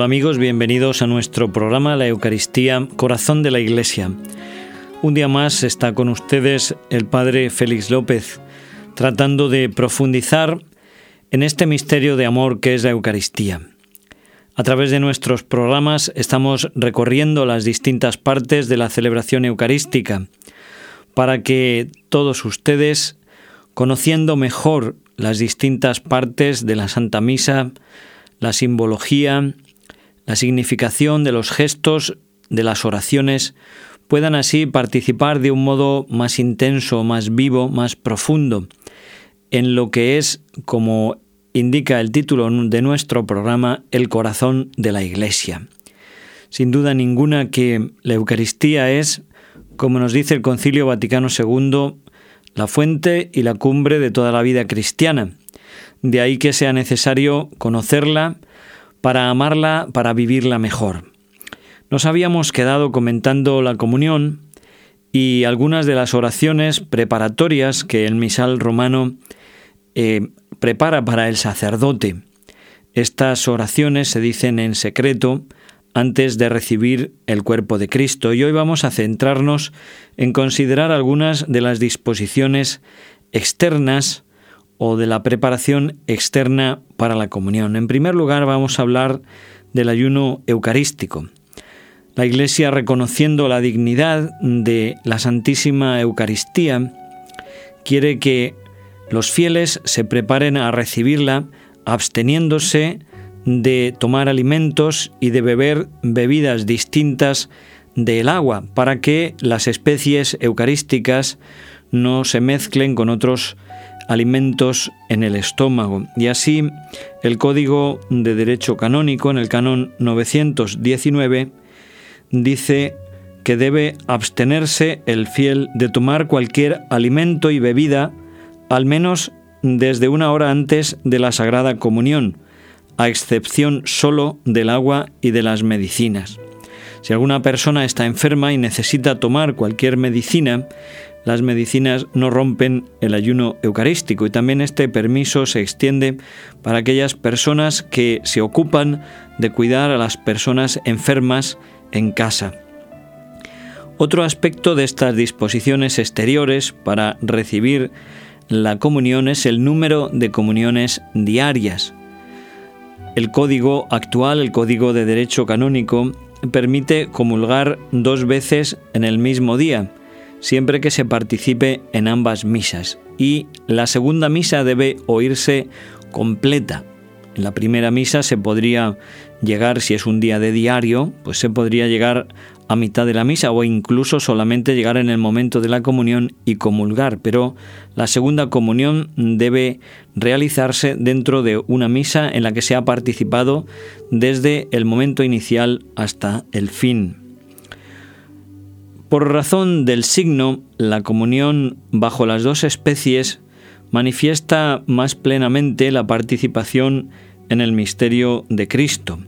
Hola amigos, bienvenidos a nuestro programa La Eucaristía, Corazón de la Iglesia. Un día más está con ustedes el Padre Félix López, tratando de profundizar en este misterio de amor que es la Eucaristía. A través de nuestros programas estamos recorriendo las distintas partes de la celebración eucarística para que todos ustedes, conociendo mejor las distintas partes de la Santa Misa, la simbología, la significación de los gestos, de las oraciones, puedan así participar de un modo más intenso, más vivo, más profundo en lo que es, como indica el título de nuestro programa, el corazón de la Iglesia. Sin duda ninguna que la Eucaristía es, como nos dice el Concilio Vaticano II, la fuente y la cumbre de toda la vida cristiana. De ahí que sea necesario conocerla, para amarla, para vivirla mejor. Nos habíamos quedado comentando la comunión y algunas de las oraciones preparatorias que el misal romano eh, prepara para el sacerdote. Estas oraciones se dicen en secreto antes de recibir el cuerpo de Cristo y hoy vamos a centrarnos en considerar algunas de las disposiciones externas o de la preparación externa para la comunión. En primer lugar vamos a hablar del ayuno eucarístico. La Iglesia, reconociendo la dignidad de la Santísima Eucaristía, quiere que los fieles se preparen a recibirla absteniéndose de tomar alimentos y de beber bebidas distintas del agua, para que las especies eucarísticas no se mezclen con otros en el estómago. Y así el Código de Derecho Canónico en el canon 919 dice que debe abstenerse el fiel de tomar cualquier alimento y bebida al menos desde una hora antes de la Sagrada Comunión, a excepción solo del agua y de las medicinas. Si alguna persona está enferma y necesita tomar cualquier medicina, las medicinas no rompen el ayuno eucarístico y también este permiso se extiende para aquellas personas que se ocupan de cuidar a las personas enfermas en casa. Otro aspecto de estas disposiciones exteriores para recibir la comunión es el número de comuniones diarias. El código actual, el código de derecho canónico, permite comulgar dos veces en el mismo día, siempre que se participe en ambas misas. Y la segunda misa debe oírse completa. En la primera misa se podría llegar, si es un día de diario, pues se podría llegar a mitad de la misa o incluso solamente llegar en el momento de la comunión y comulgar, pero la segunda comunión debe realizarse dentro de una misa en la que se ha participado desde el momento inicial hasta el fin. Por razón del signo, la comunión bajo las dos especies manifiesta más plenamente la participación en el misterio de Cristo.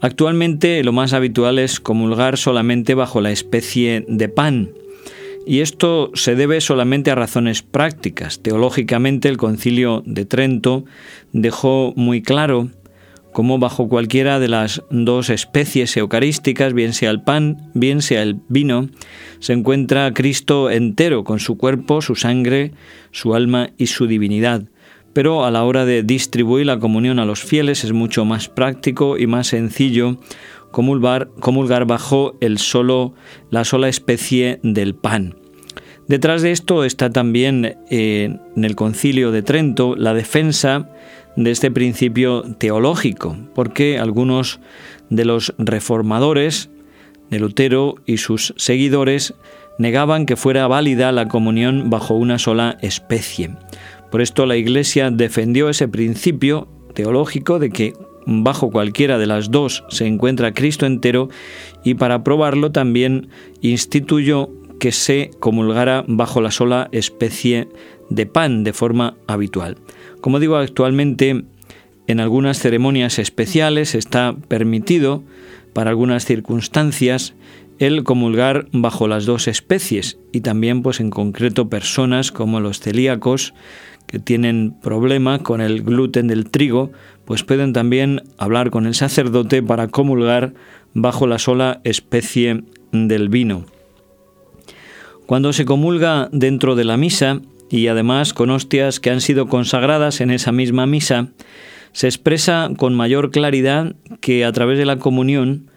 Actualmente lo más habitual es comulgar solamente bajo la especie de pan, y esto se debe solamente a razones prácticas. Teológicamente el concilio de Trento dejó muy claro como bajo cualquiera de las dos especies eucarísticas, bien sea el pan, bien sea el vino, se encuentra Cristo entero, con su cuerpo, su sangre, su alma y su divinidad. Pero a la hora de distribuir la comunión a los fieles es mucho más práctico y más sencillo comulgar, bajo el solo, la sola especie del pan. Detrás de esto está también eh, en el concilio de Trento la defensa de este principio teológico, porque algunos de los reformadores de Lutero y sus seguidores negaban que fuera válida la comunión bajo una sola especie. Por esto la Iglesia defendió ese principio teológico de que bajo cualquiera de las dos se encuentra Cristo entero y para probarlo también instituyó que se comulgara bajo la sola especie de pan de forma habitual. Como digo, actualmente en algunas ceremonias especiales está permitido, para algunas circunstancias, el comulgar bajo las dos especies y también pues en concreto personas como los celíacos que tienen problema con el gluten del trigo, pues pueden también hablar con el sacerdote para comulgar bajo la sola especie del vino. Cuando se comulga dentro de la misa, y además con hostias que han sido consagradas en esa misma misa, se expresa con mayor claridad que a través de la comunión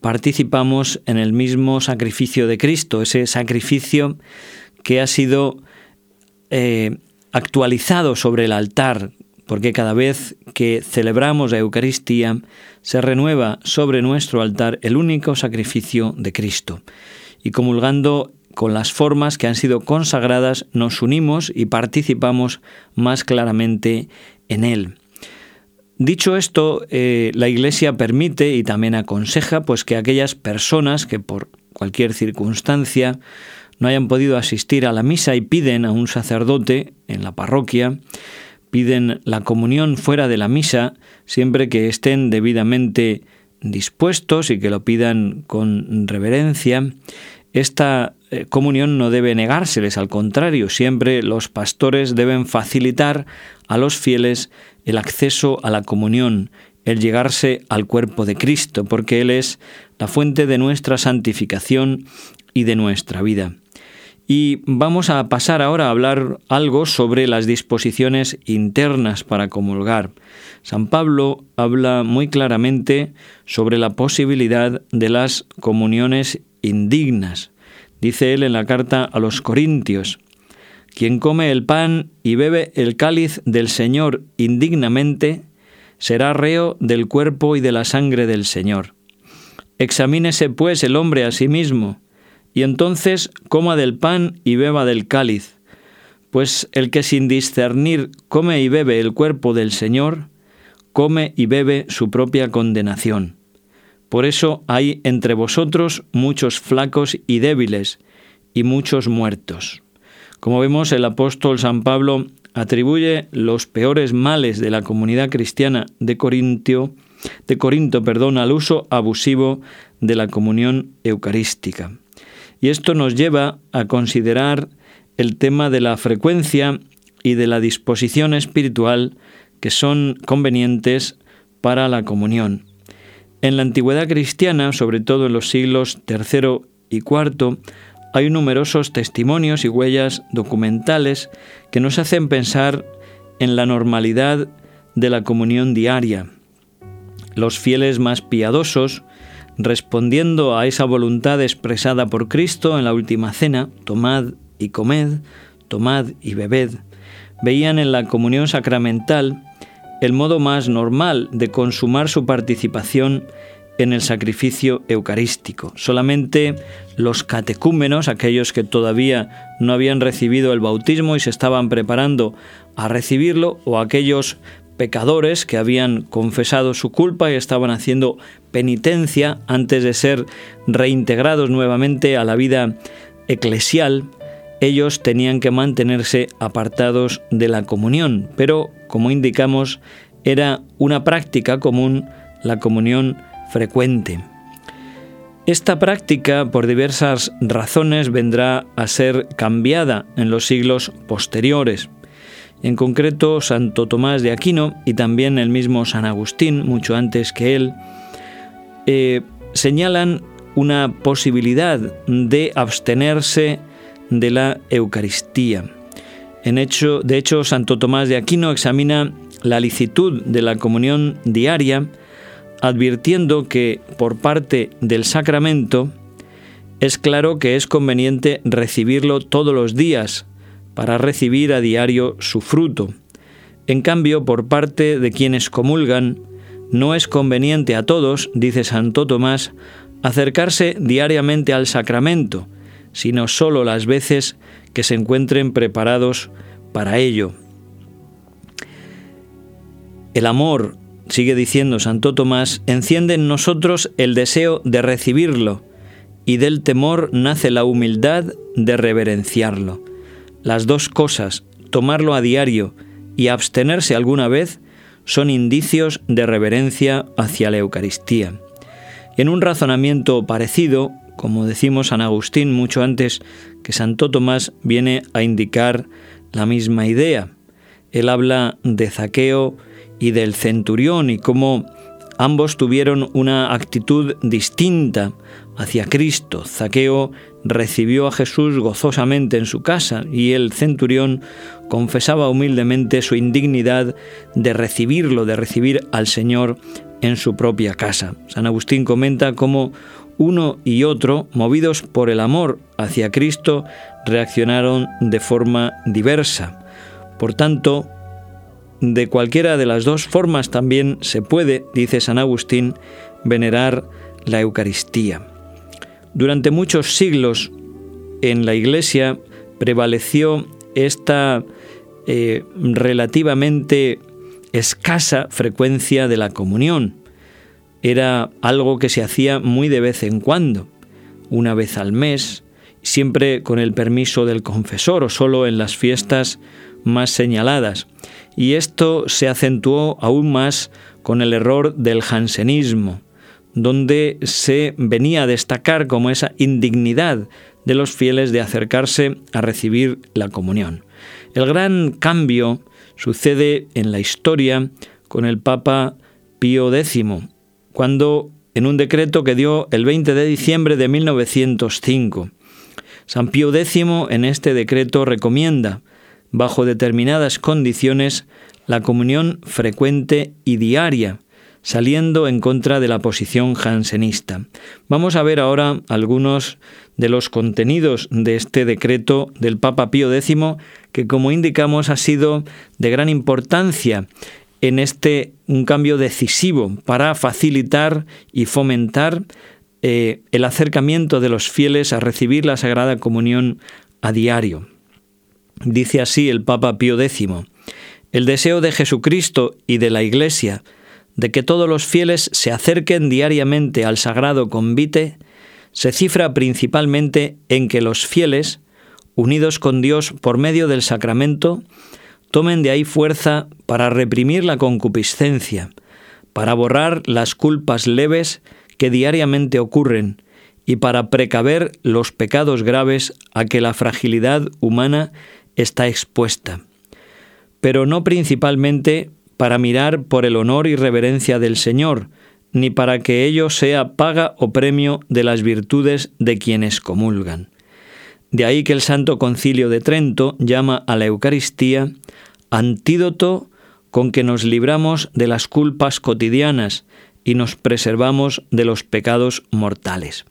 participamos en el mismo sacrificio de Cristo, ese sacrificio que ha sido eh, actualizado sobre el altar, porque cada vez que celebramos la Eucaristía se renueva sobre nuestro altar el único sacrificio de Cristo. Y comulgando con las formas que han sido consagradas, nos unimos y participamos más claramente en él. Dicho esto, eh, la Iglesia permite y también aconseja pues que aquellas personas que por cualquier circunstancia no hayan podido asistir a la misa y piden a un sacerdote en la parroquia, piden la comunión fuera de la misa, siempre que estén debidamente dispuestos y que lo pidan con reverencia, esta comunión no debe negárseles, al contrario, siempre los pastores deben facilitar a los fieles el acceso a la comunión, el llegarse al cuerpo de Cristo, porque Él es la fuente de nuestra santificación y de nuestra vida. Y vamos a pasar ahora a hablar algo sobre las disposiciones internas para comulgar. San Pablo habla muy claramente sobre la posibilidad de las comuniones indignas. Dice él en la carta a los Corintios, quien come el pan y bebe el cáliz del Señor indignamente, será reo del cuerpo y de la sangre del Señor. Examínese pues el hombre a sí mismo, y entonces coma del pan y beba del cáliz, pues el que sin discernir come y bebe el cuerpo del Señor, come y bebe su propia condenación. Por eso hay entre vosotros muchos flacos y débiles, y muchos muertos. Como vemos, el apóstol San Pablo atribuye los peores males de la comunidad cristiana de Corintio, de Corinto, perdón, al uso abusivo de la comunión eucarística. Y esto nos lleva a considerar el tema de la frecuencia y de la disposición espiritual que son convenientes para la comunión. En la antigüedad cristiana, sobre todo en los siglos III y IV, hay numerosos testimonios y huellas documentales que nos hacen pensar en la normalidad de la comunión diaria. Los fieles más piadosos respondiendo a esa voluntad expresada por Cristo en la última cena, tomad y comed, tomad y bebed, veían en la comunión sacramental el modo más normal de consumar su participación en el sacrificio eucarístico. Solamente los catecúmenos, aquellos que todavía no habían recibido el bautismo y se estaban preparando a recibirlo, o aquellos pecadores que habían confesado su culpa y estaban haciendo penitencia antes de ser reintegrados nuevamente a la vida eclesial, ellos tenían que mantenerse apartados de la comunión, pero como indicamos, era una práctica común la comunión frecuente. Esta práctica, por diversas razones, vendrá a ser cambiada en los siglos posteriores. En concreto, Santo Tomás de Aquino y también el mismo San Agustín, mucho antes que él, eh, señalan una posibilidad de abstenerse de la Eucaristía. En hecho, de hecho, Santo Tomás de Aquino examina la licitud de la comunión diaria, advirtiendo que por parte del sacramento es claro que es conveniente recibirlo todos los días para recibir a diario su fruto. En cambio, por parte de quienes comulgan, no es conveniente a todos, dice Santo Tomás, acercarse diariamente al sacramento, sino sólo las veces que se encuentren preparados para ello. El amor, sigue diciendo Santo Tomás, enciende en nosotros el deseo de recibirlo, y del temor nace la humildad de reverenciarlo. Las dos cosas, tomarlo a diario y abstenerse alguna vez, son indicios de reverencia hacia la Eucaristía. En un razonamiento parecido, como decimos San Agustín mucho antes que Santo Tomás viene a indicar la misma idea. Él habla de Zaqueo y del centurión y cómo ambos tuvieron una actitud distinta hacia Cristo. Zaqueo recibió a Jesús gozosamente en su casa y el centurión confesaba humildemente su indignidad de recibirlo, de recibir al Señor en su propia casa. San Agustín comenta cómo uno y otro, movidos por el amor hacia Cristo, reaccionaron de forma diversa. Por tanto, de cualquiera de las dos formas también se puede, dice San Agustín, venerar la Eucaristía. Durante muchos siglos en la Iglesia prevaleció esta eh, relativamente escasa frecuencia de la comunión. Era algo que se hacía muy de vez en cuando, una vez al mes, siempre con el permiso del confesor o solo en las fiestas más señaladas. Y esto se acentuó aún más con el error del jansenismo, donde se venía a destacar como esa indignidad de los fieles de acercarse a recibir la comunión. El gran cambio sucede en la historia con el Papa Pío X, cuando en un decreto que dio el 20 de diciembre de 1905, San Pío X en este decreto recomienda, bajo determinadas condiciones, la comunión frecuente y diaria, saliendo en contra de la posición jansenista. Vamos a ver ahora algunos de los contenidos de este decreto del Papa Pío X, que como indicamos ha sido de gran importancia en este un cambio decisivo para facilitar y fomentar eh, el acercamiento de los fieles a recibir la Sagrada Comunión a diario. Dice así el Papa Pío X, el deseo de Jesucristo y de la Iglesia de que todos los fieles se acerquen diariamente al sagrado convite se cifra principalmente en que los fieles, unidos con Dios por medio del sacramento, tomen de ahí fuerza para reprimir la concupiscencia, para borrar las culpas leves que diariamente ocurren y para precaver los pecados graves a que la fragilidad humana está expuesta, pero no principalmente para mirar por el honor y reverencia del Señor, ni para que ello sea paga o premio de las virtudes de quienes comulgan. De ahí que el Santo Concilio de Trento llama a la Eucaristía antídoto con que nos libramos de las culpas cotidianas y nos preservamos de los pecados mortales.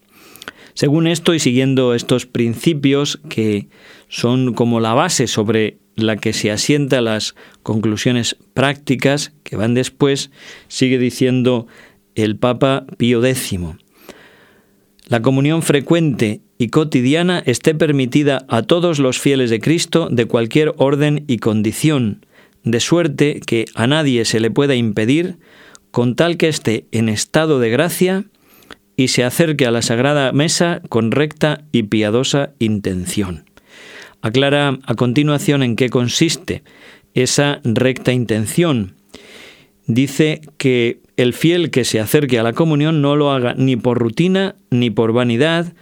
Según esto y siguiendo estos principios que son como la base sobre la que se asienta las conclusiones prácticas que van después, sigue diciendo el Papa Pío X. La comunión frecuente y cotidiana esté permitida a todos los fieles de Cristo de cualquier orden y condición, de suerte que a nadie se le pueda impedir, con tal que esté en estado de gracia y se acerque a la Sagrada Mesa con recta y piadosa intención. Aclara a continuación en qué consiste esa recta intención. Dice que el fiel que se acerque a la comunión no lo haga ni por rutina, ni por vanidad,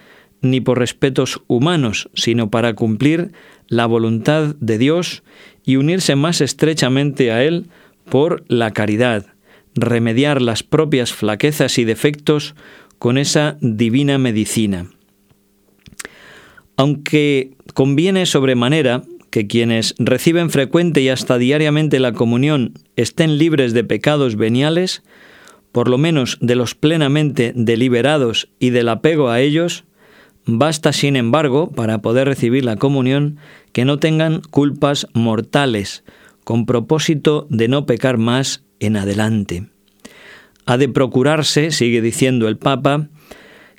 ni por respetos humanos, sino para cumplir la voluntad de Dios y unirse más estrechamente a Él por la caridad, remediar las propias flaquezas y defectos con esa divina medicina. Aunque conviene sobremanera que quienes reciben frecuente y hasta diariamente la comunión estén libres de pecados veniales, por lo menos de los plenamente deliberados y del apego a ellos, basta sin embargo, para poder recibir la comunión, que no tengan culpas mortales, con propósito de no pecar más en adelante. Ha de procurarse, sigue diciendo el Papa,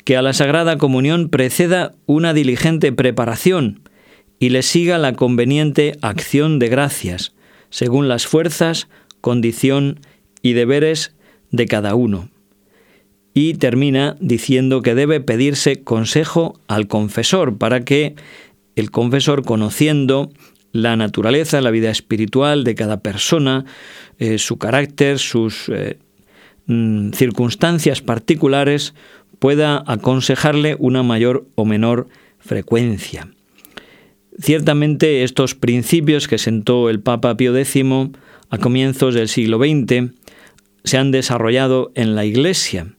que a la Sagrada Comunión preceda una diligente preparación y le siga la conveniente acción de gracias, según las fuerzas, condición y deberes de cada uno. Y termina diciendo que debe pedirse consejo al confesor para que el confesor, conociendo la naturaleza, la vida espiritual de cada persona, eh, su carácter, sus eh, mm, circunstancias particulares, pueda aconsejarle una mayor o menor frecuencia. Ciertamente estos principios que sentó el Papa Pío X a comienzos del siglo XX se han desarrollado en la Iglesia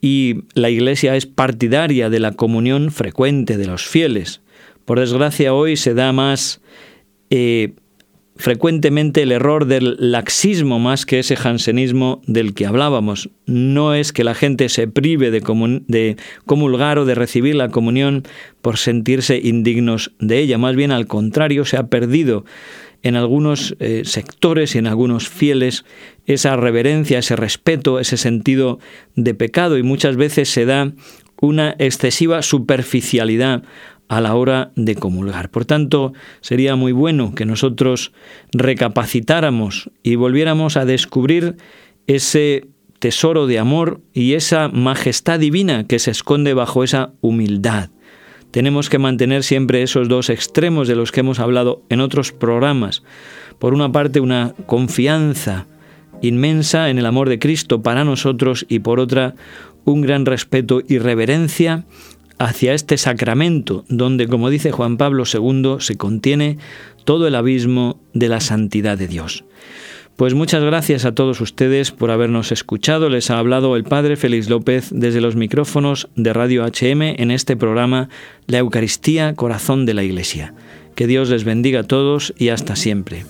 y la Iglesia es partidaria de la comunión frecuente de los fieles. Por desgracia hoy se da más eh, frecuentemente el error del laxismo más que ese jansenismo del que hablábamos. No es que la gente se prive de, comulgar o de recibir la comunión por sentirse indignos de ella, más bien al contrario, se ha perdido en algunos eh, sectores y en algunos fieles esa reverencia, ese respeto, ese sentido de pecado y muchas veces se da una excesiva superficialidad a la hora de comulgar. Por tanto, sería muy bueno que nosotros recapacitáramos y volviéramos a descubrir ese tesoro de amor y esa majestad divina que se esconde bajo esa humildad. Tenemos que mantener siempre esos dos extremos de los que hemos hablado en otros programas. Por una parte, una confianza inmensa en el amor de Cristo para nosotros y por otra, un gran respeto y reverencia hacia este sacramento, donde, como dice Juan Pablo II, se contiene todo el abismo de la santidad de Dios. Pues muchas gracias a todos ustedes por habernos escuchado. Les ha hablado el Padre Félix López desde los micrófonos de Radio HM en este programa La Eucaristía, Corazón de la Iglesia. Que Dios les bendiga a todos y hasta siempre.